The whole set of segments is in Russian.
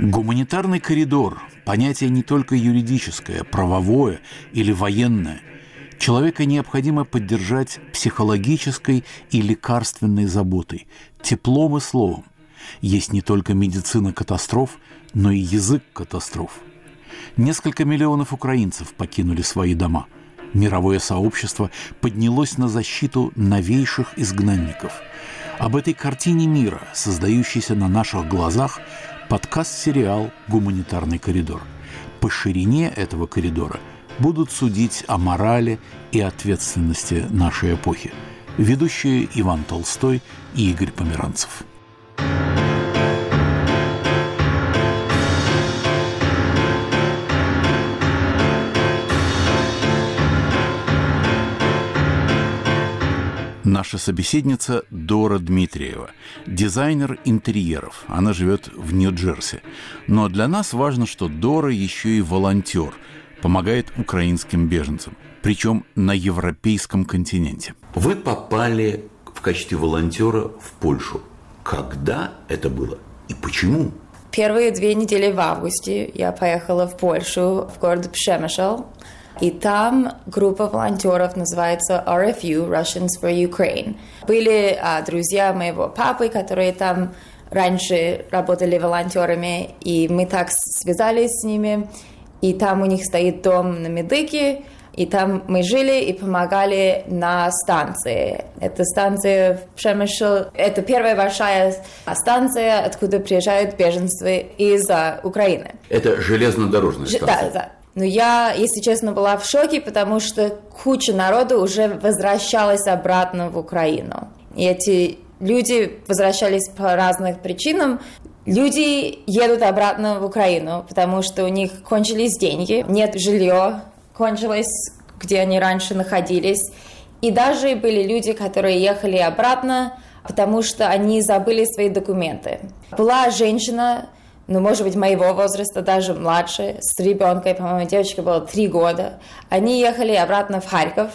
Гуманитарный коридор – понятие не только юридическое, правовое или военное. Человека необходимо поддержать психологической и лекарственной заботой, теплом и словом. Есть не только медицина катастроф, но и язык катастроф. Несколько миллионов украинцев покинули свои дома. Мировое сообщество поднялось на защиту новейших изгнанников. Об этой картине мира, создающейся на наших глазах, подкаст-сериал «Гуманитарный коридор». По ширине этого коридора будут судить о морали и ответственности нашей эпохи. Ведущие Иван Толстой и Игорь Померанцев. Наша собеседница Дора Дмитриева, дизайнер интерьеров. Она живет в Нью-Джерси. Но для нас важно, что Дора еще и волонтер, помогает украинским беженцам, причем на европейском континенте. Вы попали в качестве волонтера в Польшу. Когда это было и почему? Первые две недели в августе я поехала в Польшу, в город Пшемышел. И там группа волонтеров называется RFU, Russians for Ukraine. Были а, друзья моего папы, которые там раньше работали волонтерами, и мы так связались с ними. И там у них стоит дом на Медыке, и там мы жили и помогали на станции. Это станция в Пшемышел. Это первая большая станция, откуда приезжают беженцы из Украины. Это железнодорожная станция? Да, да. Но я, если честно, была в шоке, потому что куча народу уже возвращалась обратно в Украину. И эти люди возвращались по разным причинам. Люди едут обратно в Украину, потому что у них кончились деньги, нет жилья, кончилось, где они раньше находились. И даже были люди, которые ехали обратно, потому что они забыли свои документы. Была женщина, ну, может быть, моего возраста, даже младше, с ребенком, по-моему, девочка была три года. Они ехали обратно в Харьков,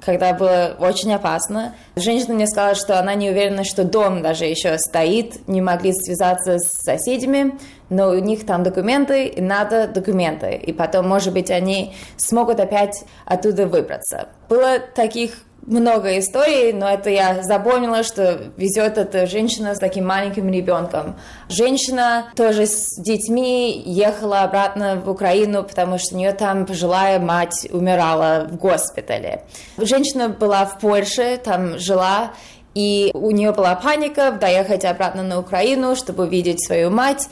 когда было очень опасно. Женщина мне сказала, что она не уверена, что дом даже еще стоит, не могли связаться с соседями, но у них там документы, и надо документы. И потом, может быть, они смогут опять оттуда выбраться. Было таких много историй, но это я запомнила, что везет эта женщина с таким маленьким ребенком. Женщина тоже с детьми ехала обратно в Украину, потому что у нее там пожилая мать умирала в госпитале. Женщина была в Польше, там жила, и у нее была паника доехать обратно на Украину, чтобы увидеть свою мать,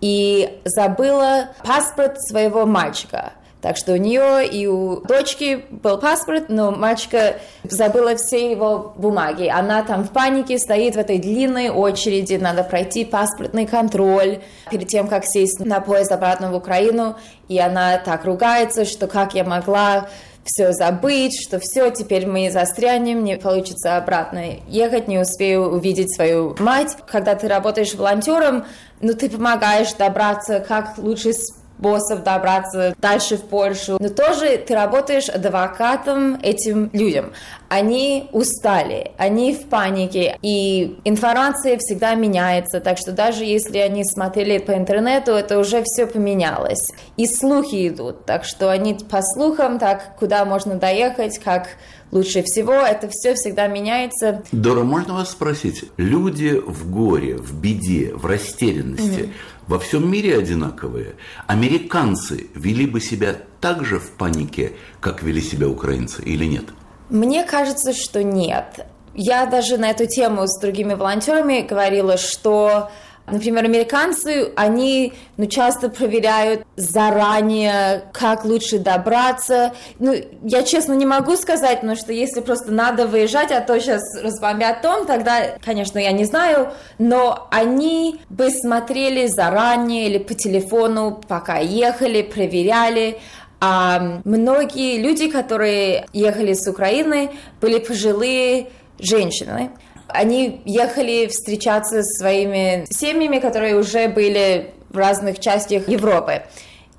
и забыла паспорт своего мальчика. Так что у нее и у дочки был паспорт, но мальчика забыла все его бумаги. Она там в панике стоит в этой длинной очереди, надо пройти паспортный контроль перед тем, как сесть на поезд обратно в Украину. И она так ругается, что как я могла все забыть, что все, теперь мы застрянем, не получится обратно ехать, не успею увидеть свою мать. Когда ты работаешь волонтером, ну, ты помогаешь добраться как лучше боссов добраться дальше в Польшу. Но тоже ты работаешь адвокатом этим людям. Они устали, они в панике, и информация всегда меняется, так что даже если они смотрели по интернету, это уже все поменялось. И слухи идут, так что они по слухам, так куда можно доехать, как лучше всего. Это все всегда меняется. Дора, можно вас спросить? Люди в горе, в беде, в растерянности, mm-hmm во всем мире одинаковые. Американцы вели бы себя так же в панике, как вели себя украинцы, или нет? Мне кажется, что нет. Я даже на эту тему с другими волонтерами говорила, что Например, американцы, они ну, часто проверяют заранее, как лучше добраться. Ну, я честно не могу сказать, но что если просто надо выезжать, а то сейчас разбомбят дом, тогда, конечно, я не знаю, но они бы смотрели заранее или по телефону, пока ехали, проверяли. А многие люди, которые ехали с Украины, были пожилые женщины. Они ехали встречаться с своими семьями, которые уже были в разных частях Европы.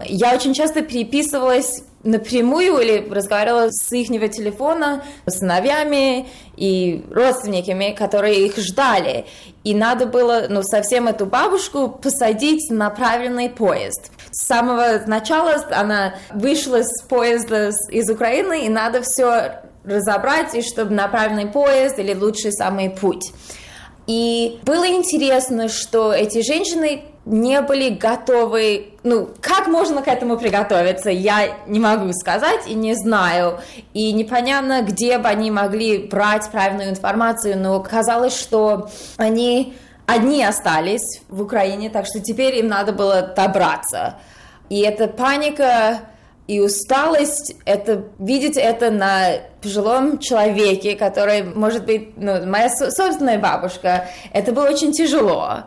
Я очень часто переписывалась напрямую или разговаривала с их телефона с сыновьями и родственниками, которые их ждали. И надо было ну, совсем эту бабушку посадить на правильный поезд. С самого начала она вышла с поезда из Украины, и надо все разобрать, и чтобы на правильный поезд или лучший самый путь. И было интересно, что эти женщины не были готовы, ну, как можно к этому приготовиться, я не могу сказать и не знаю, и непонятно, где бы они могли брать правильную информацию, но казалось, что они одни остались в Украине, так что теперь им надо было добраться. И эта паника и усталость, это видеть это на пожилом человеке, который, может быть, ну, моя собственная бабушка, это было очень тяжело.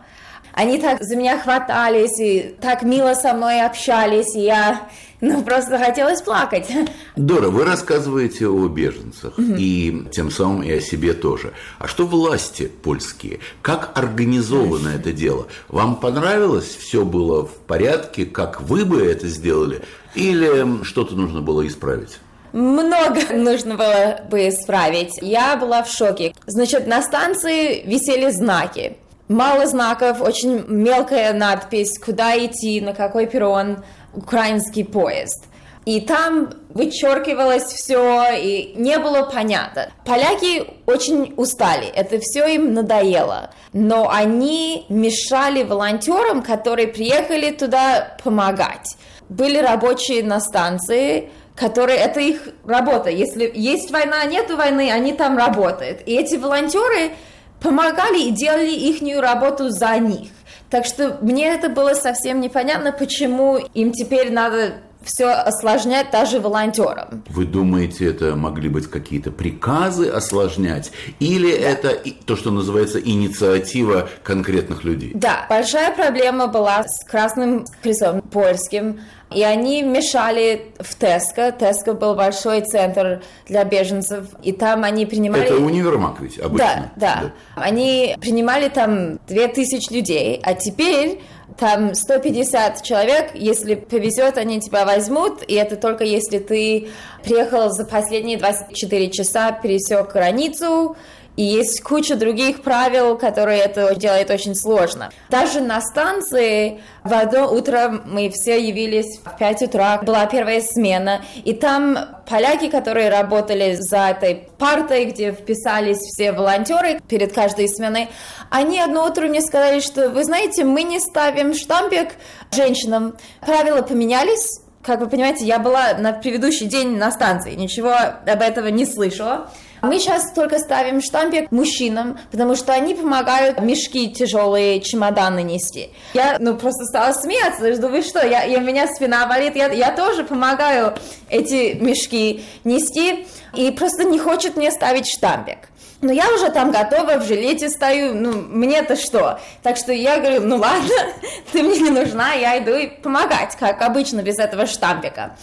Они так за меня хватались и так мило со мной общались, и я ну, просто хотелось плакать. Дора, вы рассказываете о беженцах угу. и тем самым и о себе тоже. А что власти польские? Как организовано это дело? Вам понравилось? Все было в порядке? Как вы бы это сделали? Или что-то нужно было исправить? много нужно было бы исправить. Я была в шоке. Значит, на станции висели знаки. Мало знаков, очень мелкая надпись, куда идти, на какой перрон, украинский поезд. И там вычеркивалось все, и не было понятно. Поляки очень устали, это все им надоело. Но они мешали волонтерам, которые приехали туда помогать. Были рабочие на станции, которые это их работа. Если есть война, нет войны, они там работают. И эти волонтеры помогали и делали их работу за них. Так что мне это было совсем непонятно, почему им теперь надо все осложнять даже волонтерам. Вы думаете, это могли быть какие-то приказы осложнять? Или да. это то, что называется инициатива конкретных людей? Да, большая проблема была с Красным Крестом польским. И они мешали в Теско. Теско был большой центр для беженцев, и там они принимали... Это универмаг ведь обычно. Да, да. да. Они принимали там 2000 людей, а теперь там 150 человек, если повезет, они тебя возьмут, и это только если ты приехал за последние 24 часа, пересек границу, и есть куча других правил, которые это делают очень сложно. Даже на станции в одно утро мы все явились в 5 утра, была первая смена, и там поляки, которые работали за этой партой, где вписались все волонтеры перед каждой сменой, они одно утро мне сказали, что, вы знаете, мы не ставим штампик женщинам. Правила поменялись, как вы понимаете, я была на предыдущий день на станции, ничего об этом не слышала. Мы сейчас только ставим штампик мужчинам, потому что они помогают мешки тяжелые, чемоданы нести. Я, ну, просто стала смеяться, что вы что, я, я, у меня спина болит, я, я тоже помогаю эти мешки нести, и просто не хочет мне ставить штампик. Но я уже там готова, в жилете стою, ну, мне-то что? Так что я говорю, ну ладно, ты мне не нужна, я иду и помогать, как обычно, без этого штампика.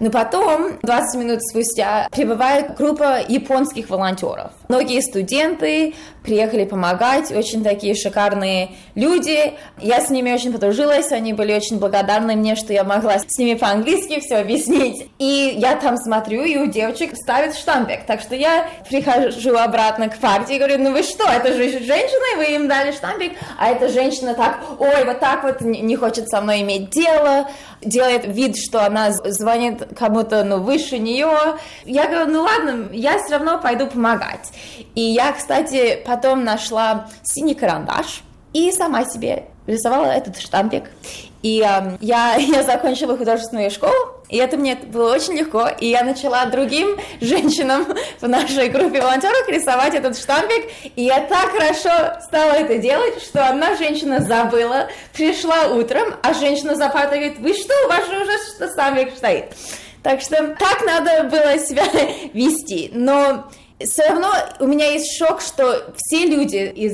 Но потом, 20 минут спустя, прибывает группа японских волонтеров. Многие студенты приехали помогать, очень такие шикарные люди. Я с ними очень подружилась, они были очень благодарны мне, что я могла с ними по-английски все объяснить. И я там смотрю, и у девочек ставят штампик. Так что я прихожу обратно к партии и говорю, ну вы что, это же женщина, и вы им дали штампик, а эта женщина так, ой, вот так вот не хочет со мной иметь дело, делает вид, что она звонит кому-то, ну, выше нее. Я говорю, ну ладно, я все равно пойду помогать. И я, кстати, потом нашла синий карандаш и сама себе рисовала этот штампик. И э, я, я закончила художественную школу, и это мне было очень легко, и я начала другим женщинам в нашей группе волонтеров рисовать этот штампик, и я так хорошо стала это делать, что одна женщина забыла, пришла утром, а женщина за говорит, вы что, у вас же уже штампик стоит. Так что так надо было себя вести, но все равно у меня есть шок, что все люди из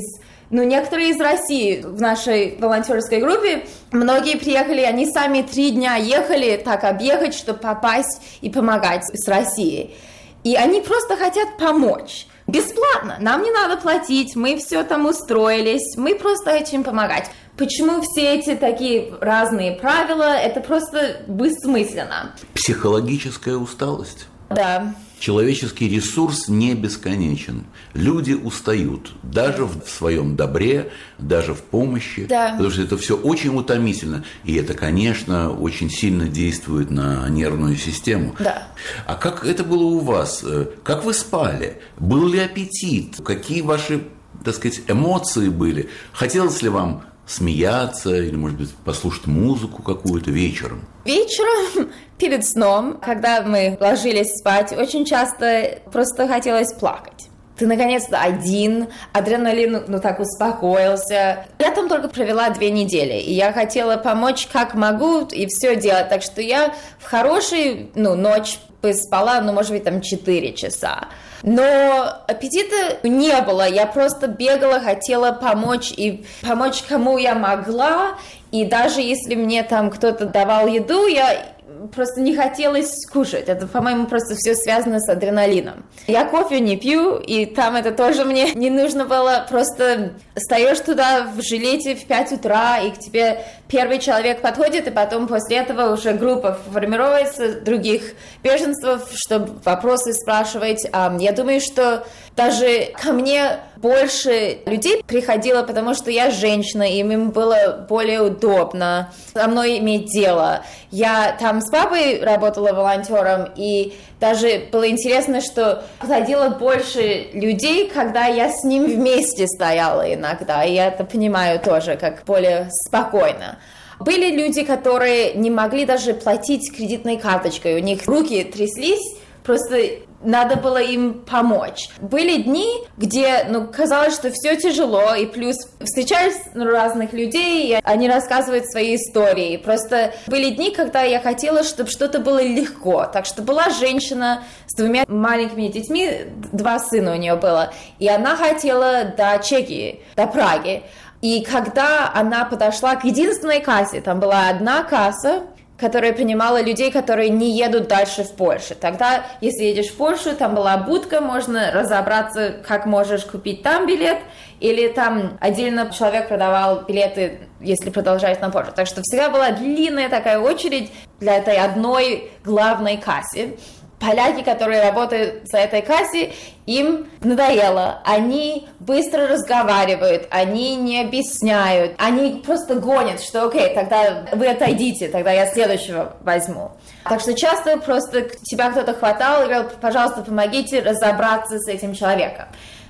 ну, некоторые из России в нашей волонтерской группе, многие приехали, они сами три дня ехали так объехать, чтобы попасть и помогать с Россией. И они просто хотят помочь. Бесплатно нам не надо платить, мы все там устроились, мы просто хотим помогать. Почему все эти такие разные правила? Это просто бессмысленно. Психологическая усталость. Да. Человеческий ресурс не бесконечен. Люди устают, даже в своем добре, даже в помощи, да. потому что это все очень утомительно. И это, конечно, очень сильно действует на нервную систему. Да. А как это было у вас? Как вы спали? Был ли аппетит? Какие ваши, так сказать, эмоции были? Хотелось ли вам смеяться или, может быть, послушать музыку какую-то вечером? Вечером перед сном, когда мы ложились спать, очень часто просто хотелось плакать. Ты наконец-то один, адреналин ну так успокоился. Я там только провела две недели, и я хотела помочь как могу и все делать. Так что я в хорошую ну, ночь спала, ну, может быть, там 4 часа. Но аппетита не было, я просто бегала, хотела помочь и помочь кому я могла, и даже если мне там кто-то давал еду, я просто не хотелось кушать. Это, по-моему, просто все связано с адреналином. Я кофе не пью, и там это тоже мне не нужно было. Просто встаешь туда в жилете в 5 утра, и к тебе первый человек подходит, и потом после этого уже группа формируется других беженцев, чтобы вопросы спрашивать. Я думаю, что даже ко мне больше людей приходило, потому что я женщина, и им было более удобно со мной иметь дело. Я там с папой работала волонтером, и даже было интересно, что подходило больше людей, когда я с ним вместе стояла иногда, и я это понимаю тоже как более спокойно. Были люди, которые не могли даже платить кредитной карточкой, у них руки тряслись, просто надо было им помочь. Были дни, где, ну, казалось, что все тяжело, и плюс встречались разных людей, и они рассказывают свои истории. Просто были дни, когда я хотела, чтобы что-то было легко. Так что была женщина с двумя маленькими детьми, два сына у нее было, и она хотела до Чехии, до Праги. И когда она подошла к единственной кассе, там была одна касса, которая принимала людей, которые не едут дальше в Польшу. Тогда, если едешь в Польшу, там была будка, можно разобраться, как можешь купить там билет, или там отдельно человек продавал билеты, если продолжать на Польшу. Так что всегда была длинная такая очередь для этой одной главной кассе поляки, которые работают за этой кассе, им надоело. Они быстро разговаривают, они не объясняют, они просто гонят, что окей, тогда вы отойдите, тогда я следующего возьму. Так что часто просто тебя кто-то хватал и говорил, пожалуйста, помогите разобраться с этим человеком.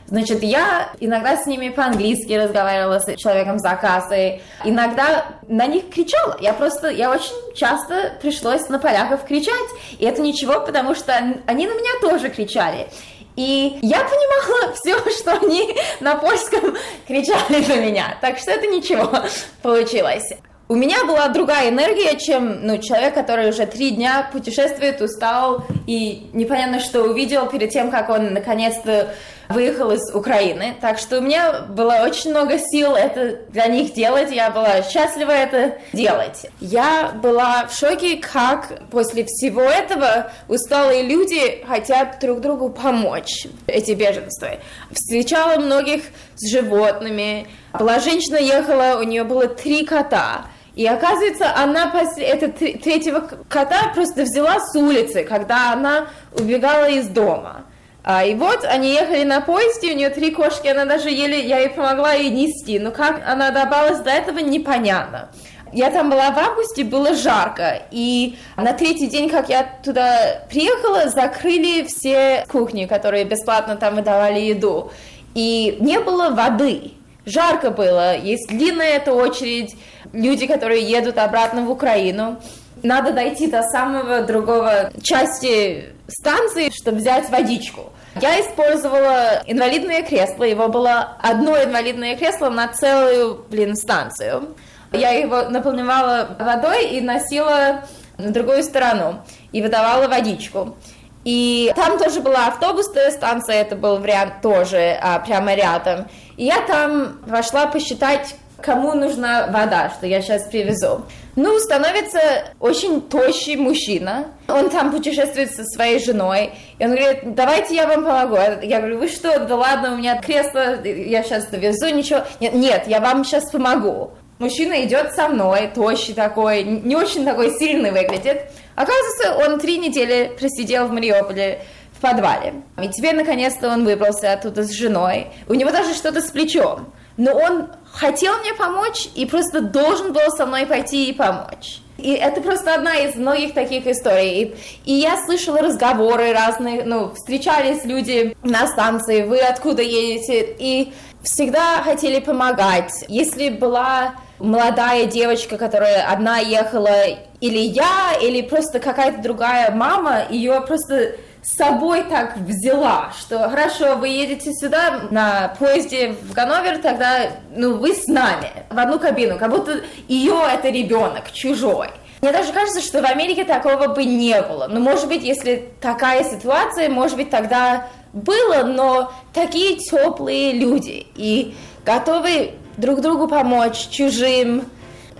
Значит, я иногда с ними по-английски разговаривала с человеком за кассой, иногда на них кричала. Я просто, я очень часто пришлось на поляков кричать, и это ничего, потому что они на меня тоже кричали. И я понимала все, что они на польском кричали на меня. Так что это ничего получилось. У меня была другая энергия, чем ну, человек, который уже три дня путешествует, устал и непонятно что увидел перед тем, как он наконец-то выехал из Украины. Так что у меня было очень много сил это для них делать, я была счастлива это делать. Я была в шоке, как после всего этого усталые люди хотят друг другу помочь, эти беженства. Встречала многих с животными. Была женщина ехала, у нее было три кота. И оказывается, она после этого третьего кота просто взяла с улицы, когда она убегала из дома. А, и вот они ехали на поезде, у нее три кошки, она даже еле, я ей помогла ей нести. Но как она добавилась до этого, непонятно. Я там была в августе, было жарко, и на третий день, как я туда приехала, закрыли все кухни, которые бесплатно там выдавали еду, и не было воды. Жарко было, есть длинная эта очередь, люди, которые едут обратно в Украину. Надо дойти до самого другого части станции, чтобы взять водичку. Я использовала инвалидное кресло, его было одно инвалидное кресло на целую, блин, станцию. Я его наполняла водой и носила на другую сторону и выдавала водичку. И там тоже была автобусная станция, это был вариант тоже а, прямо рядом. И я там пошла посчитать, кому нужна вода, что я сейчас привезу. Ну, становится очень тощий мужчина. Он там путешествует со своей женой. И он говорит, давайте я вам помогу. Я говорю, вы что, да ладно, у меня кресло, я сейчас довезу, ничего. Нет, нет, я вам сейчас помогу. Мужчина идет со мной, тощий такой, не очень такой сильный выглядит. Оказывается, он три недели просидел в Мариуполе в подвале. И теперь, наконец-то, он выбрался оттуда с женой. У него даже что-то с плечом. Но он хотел мне помочь и просто должен был со мной пойти и помочь. И это просто одна из многих таких историй. И, и я слышала разговоры разные, ну, встречались люди на станции, вы откуда едете, и всегда хотели помогать. Если была молодая девочка, которая одна ехала, или я, или просто какая-то другая мама, ее просто с собой так взяла, что хорошо, вы едете сюда на поезде в Ганновер, тогда ну, вы с нами в одну кабину, как будто ее это ребенок, чужой. Мне даже кажется, что в Америке такого бы не было. Ну, может быть, если такая ситуация, может быть, тогда было, но такие теплые люди и готовы друг другу помочь, чужим.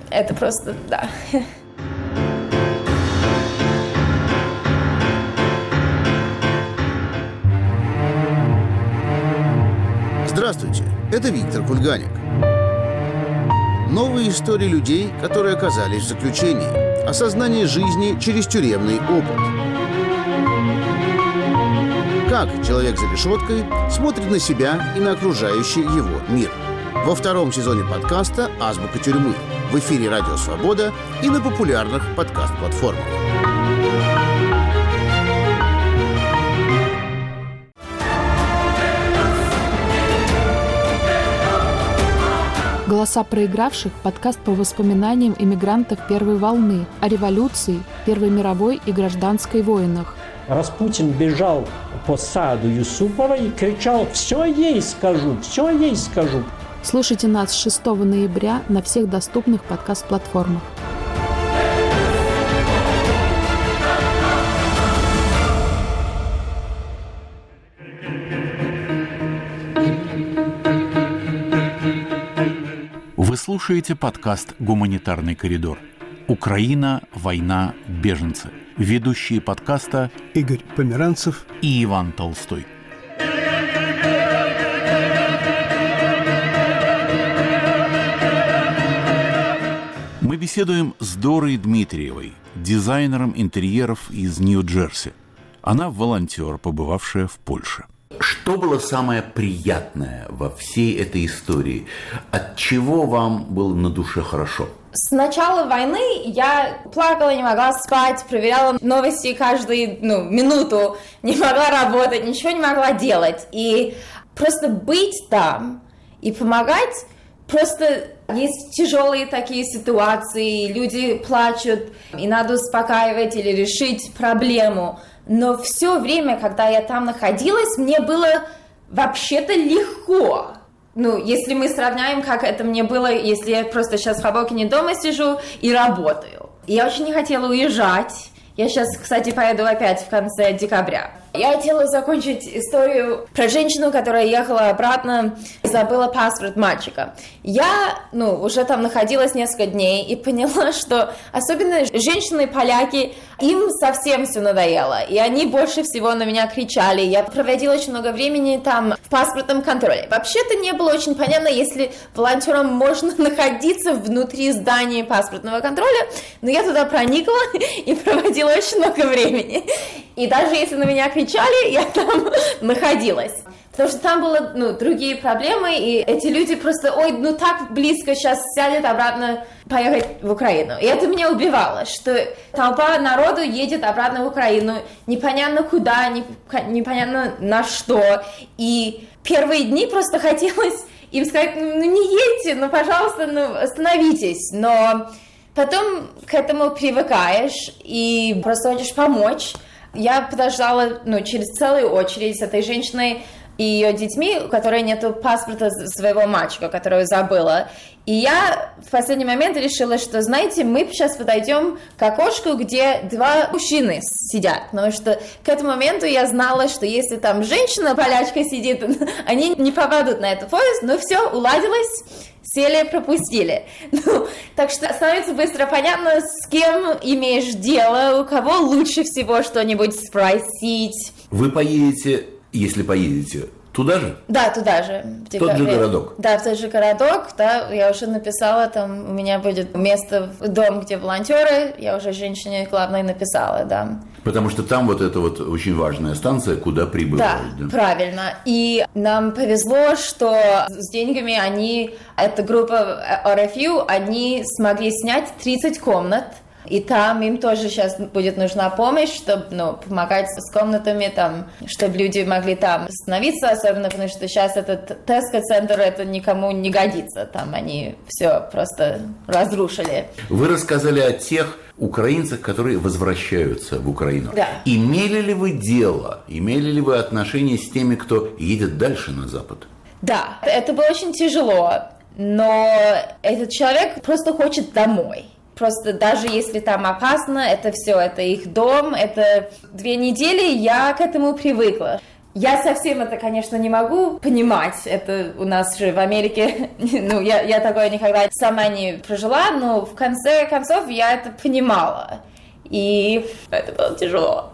Это просто, да. это Виктор Кульганик. Новые истории людей, которые оказались в заключении. Осознание жизни через тюремный опыт. Как человек за решеткой смотрит на себя и на окружающий его мир. Во втором сезоне подкаста «Азбука тюрьмы» в эфире «Радио Свобода» и на популярных подкаст-платформах. «Голоса проигравших» – подкаст по воспоминаниям иммигрантов первой волны, о революции, Первой мировой и гражданской войнах. Распутин бежал по саду Юсупова и кричал «Все ей скажу, все ей скажу». Слушайте нас 6 ноября на всех доступных подкаст-платформах. Слушаете подкаст «Гуманитарный коридор». Украина, война, беженцы. Ведущие подкаста Игорь Померанцев и Иван Толстой. Мы беседуем с Дорой Дмитриевой, дизайнером интерьеров из Нью-Джерси. Она волонтер, побывавшая в Польше. Что было самое приятное во всей этой истории? От чего вам было на душе хорошо? С начала войны я плакала, не могла спать, проверяла новости каждую ну, минуту, не могла работать, ничего не могла делать. И просто быть там и помогать, просто есть тяжелые такие ситуации, люди плачут, и надо успокаивать или решить проблему. Но все время, когда я там находилась, мне было вообще-то легко. Ну, если мы сравняем, как это мне было, если я просто сейчас в Хабокине дома сижу и работаю. Я очень не хотела уезжать. Я сейчас, кстати, поеду опять в конце декабря. Я хотела закончить историю про женщину, которая ехала обратно и забыла паспорт мальчика. Я, ну, уже там находилась несколько дней и поняла, что особенно женщины-поляки, им совсем все надоело. И они больше всего на меня кричали. Я проводила очень много времени там в паспортном контроле. Вообще-то не было очень понятно, если волонтерам можно находиться внутри здания паспортного контроля, но я туда проникла и проводила очень много времени. И даже если на меня кричали, я там находилась. Потому что там было, ну, другие проблемы, и эти люди просто, ой, ну так близко сейчас сядет обратно поехать в Украину. И это меня убивало, что толпа народу едет обратно в Украину, непонятно куда, непонятно на что. И первые дни просто хотелось им сказать, ну не едьте, ну пожалуйста, ну остановитесь. Но потом к этому привыкаешь и просто хочешь помочь. Я подождала, ну, через целую очередь с этой женщиной и ее детьми, у которой нету паспорта своего мальчика, которого забыла. И я в последний момент решила, что, знаете, мы сейчас подойдем к окошку, где два мужчины сидят, потому что к этому моменту я знала, что если там женщина полячка сидит, они не попадут на этот поезд, но все, уладилось, сели, пропустили. Ну, так что становится быстро понятно, с кем имеешь дело, у кого лучше всего что-нибудь спросить. Вы поедете, если поедете, Туда же? Да, туда же. В тот же городок? Да, в тот же городок, да, я уже написала, там у меня будет место, дом, где волонтеры, я уже женщине главной написала, да. Потому что там вот это вот очень важная станция, куда прибывают. Да, да, правильно. И нам повезло, что с деньгами они, эта группа RFU, они смогли снять 30 комнат, и там им тоже сейчас будет нужна помощь, чтобы ну, помогать с комнатами, там, чтобы люди могли там остановиться, особенно потому что сейчас этот теско-центр, это никому не годится. Там они все просто разрушили. Вы рассказали о тех украинцах, которые возвращаются в Украину. Да. Имели ли вы дело, имели ли вы отношения с теми, кто едет дальше на Запад? Да, это было очень тяжело, но этот человек просто хочет домой. Просто даже если там опасно, это все, это их дом, это две недели, я к этому привыкла. Я совсем это, конечно, не могу понимать. Это у нас же в Америке, ну, я, я такое никогда сама не прожила, но в конце концов я это понимала. И это было тяжело.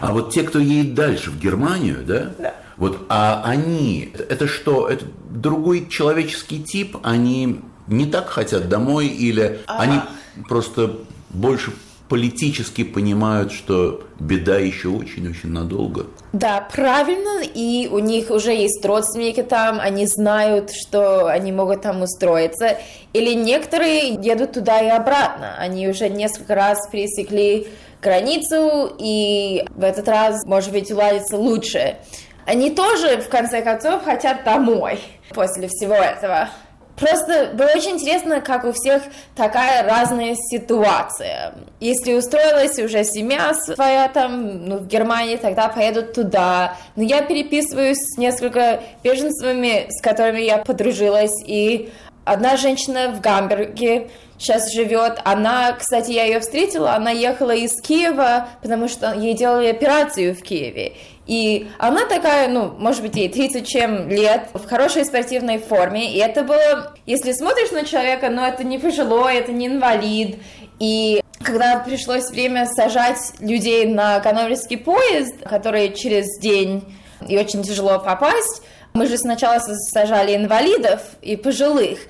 А вот те, кто едет дальше, в Германию, да? Да. Вот, а они, это что, это другой человеческий тип? Они не так хотят домой или а... они просто больше политически понимают, что беда еще очень-очень надолго. Да, правильно, и у них уже есть родственники там, они знают, что они могут там устроиться. Или некоторые едут туда и обратно, они уже несколько раз пересекли границу, и в этот раз, может быть, уладится лучше. Они тоже, в конце концов, хотят домой после всего этого. Просто было очень интересно, как у всех такая разная ситуация. Если устроилась уже семья своя там, ну, в Германии, тогда поедут туда. Но я переписываюсь с несколько беженцами, с которыми я подружилась, и одна женщина в Гамбурге сейчас живет. Она, кстати, я ее встретила, она ехала из Киева, потому что ей делали операцию в Киеве. И она такая, ну, может быть, ей 30 чем лет, в хорошей спортивной форме. И это было, если смотришь на человека, ну, это не пожилой, это не инвалид. И когда пришлось время сажать людей на Ганноверский поезд, который через день и очень тяжело попасть, мы же сначала сажали инвалидов и пожилых.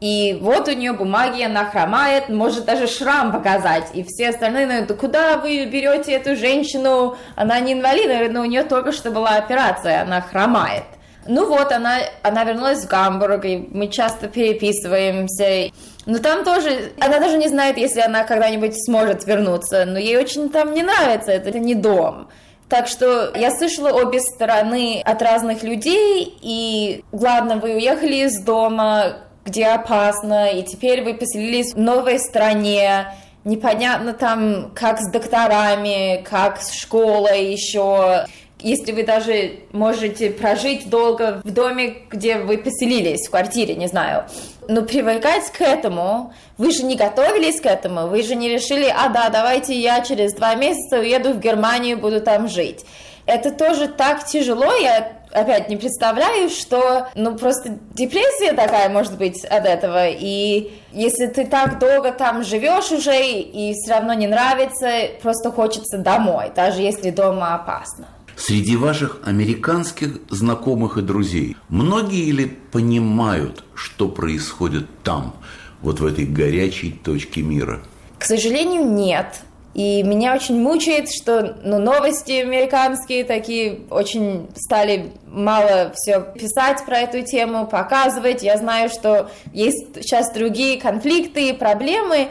И вот у нее бумаги, она хромает, может даже шрам показать. И все остальные, ну, да куда вы берете эту женщину? Она не инвалид, но у нее только что была операция, она хромает. Ну вот, она, она вернулась в Гамбург, и мы часто переписываемся. Но там тоже, она даже не знает, если она когда-нибудь сможет вернуться, но ей очень там не нравится, это, не дом. Так что я слышала обе стороны от разных людей, и ладно, вы уехали из дома, где опасно, и теперь вы поселились в новой стране, непонятно там, как с докторами, как с школой еще. Если вы даже можете прожить долго в доме, где вы поселились, в квартире, не знаю. Но привыкать к этому, вы же не готовились к этому, вы же не решили, а да, давайте я через два месяца уеду в Германию, буду там жить. Это тоже так тяжело, я опять не представляю, что, ну, просто депрессия такая может быть от этого, и если ты так долго там живешь уже, и все равно не нравится, просто хочется домой, даже если дома опасно. Среди ваших американских знакомых и друзей многие ли понимают, что происходит там, вот в этой горячей точке мира? К сожалению, нет. И меня очень мучает, что ну, новости американские такие очень стали мало все писать про эту тему, показывать. Я знаю, что есть сейчас другие конфликты и проблемы.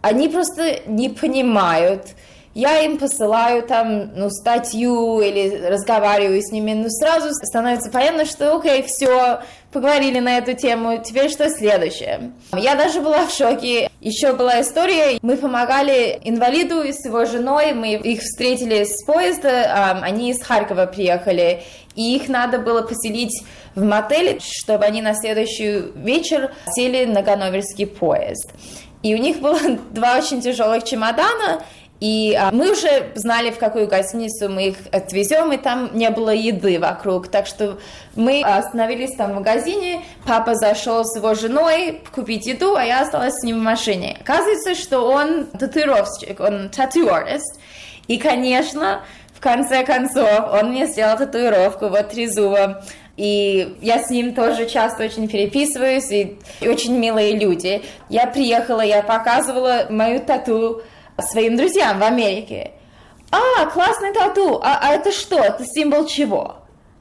Они просто не понимают. Я им посылаю там, ну, статью или разговариваю с ними, ну, сразу становится понятно, что, окей, все, поговорили на эту тему, теперь что следующее? Я даже была в шоке. Еще была история, мы помогали инвалиду с его женой, мы их встретили с поезда, они из Харькова приехали, и их надо было поселить в мотеле, чтобы они на следующий вечер сели на Ганноверский поезд. И у них было два очень тяжелых чемодана, и а, мы уже знали, в какую гостиницу мы их отвезем, и там не было еды вокруг. Так что мы остановились там в магазине, папа зашел с его женой купить еду, а я осталась с ним в машине. Оказывается, что он татуировщик, он тату-артист. И, конечно, в конце концов, он мне сделал татуировку, вот трезуба. И я с ним тоже часто очень переписываюсь, и очень милые люди. Я приехала, я показывала мою тату своим друзьям в Америке. А, классный тату, а, а это что? Это символ чего?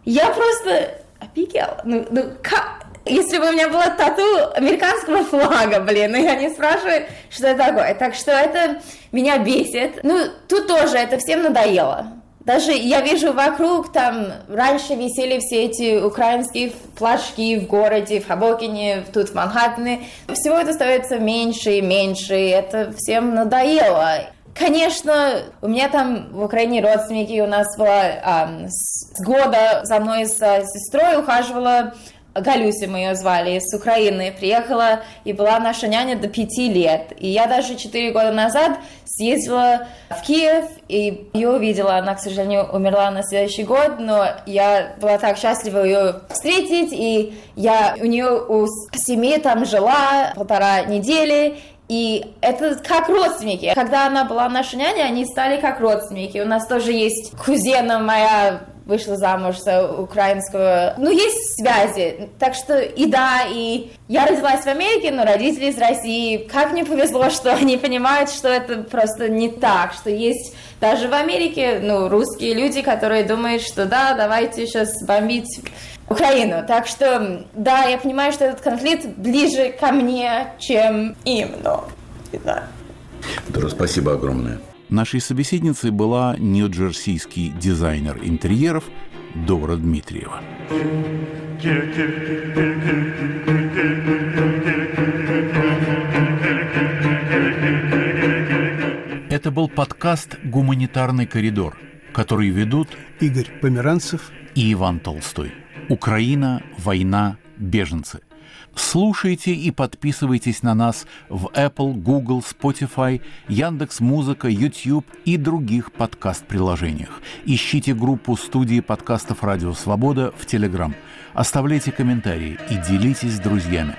Я просто офигела. Ну, ну как? Если бы у меня была тату американского флага, блин, и они спрашивают, что это такое. Так что это меня бесит. Ну, тут тоже это всем надоело. Даже я вижу вокруг, там раньше висели все эти украинские флажки в городе, в Хабокине, тут в Манхэттене. Всего это становится меньше и меньше, и это всем надоело. Конечно, у меня там в Украине родственники, у нас была а, с года за мной с сестрой ухаживала Галюся мы ее звали, с Украины, приехала и была наша няня до пяти лет. И я даже четыре года назад съездила в Киев и ее увидела. Она, к сожалению, умерла на следующий год, но я была так счастлива ее встретить, и я у нее у семьи там жила полтора недели, и это как родственники. Когда она была наша няня, они стали как родственники. У нас тоже есть кузена моя вышла замуж за украинского. Ну, есть связи. Так что и да, и я родилась в Америке, но родители из России. Как мне повезло, что они понимают, что это просто не так, что есть даже в Америке, ну, русские люди, которые думают, что да, давайте сейчас бомбить Украину. Так что, да, я понимаю, что этот конфликт ближе ко мне, чем им, но не знаю. Дора, спасибо огромное. Нашей собеседницей была нью-джерсийский дизайнер интерьеров Дора Дмитриева. Это был подкаст «Гуманитарный коридор», который ведут Игорь Померанцев и Иван Толстой. Украина, война, беженцы – Слушайте и подписывайтесь на нас в Apple, Google, Spotify, Яндекс Музыка, YouTube и других подкаст-приложениях. Ищите группу студии подкастов «Радио Свобода» в Telegram. Оставляйте комментарии и делитесь с друзьями.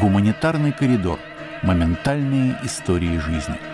Гуманитарный коридор. Моментальные истории жизни.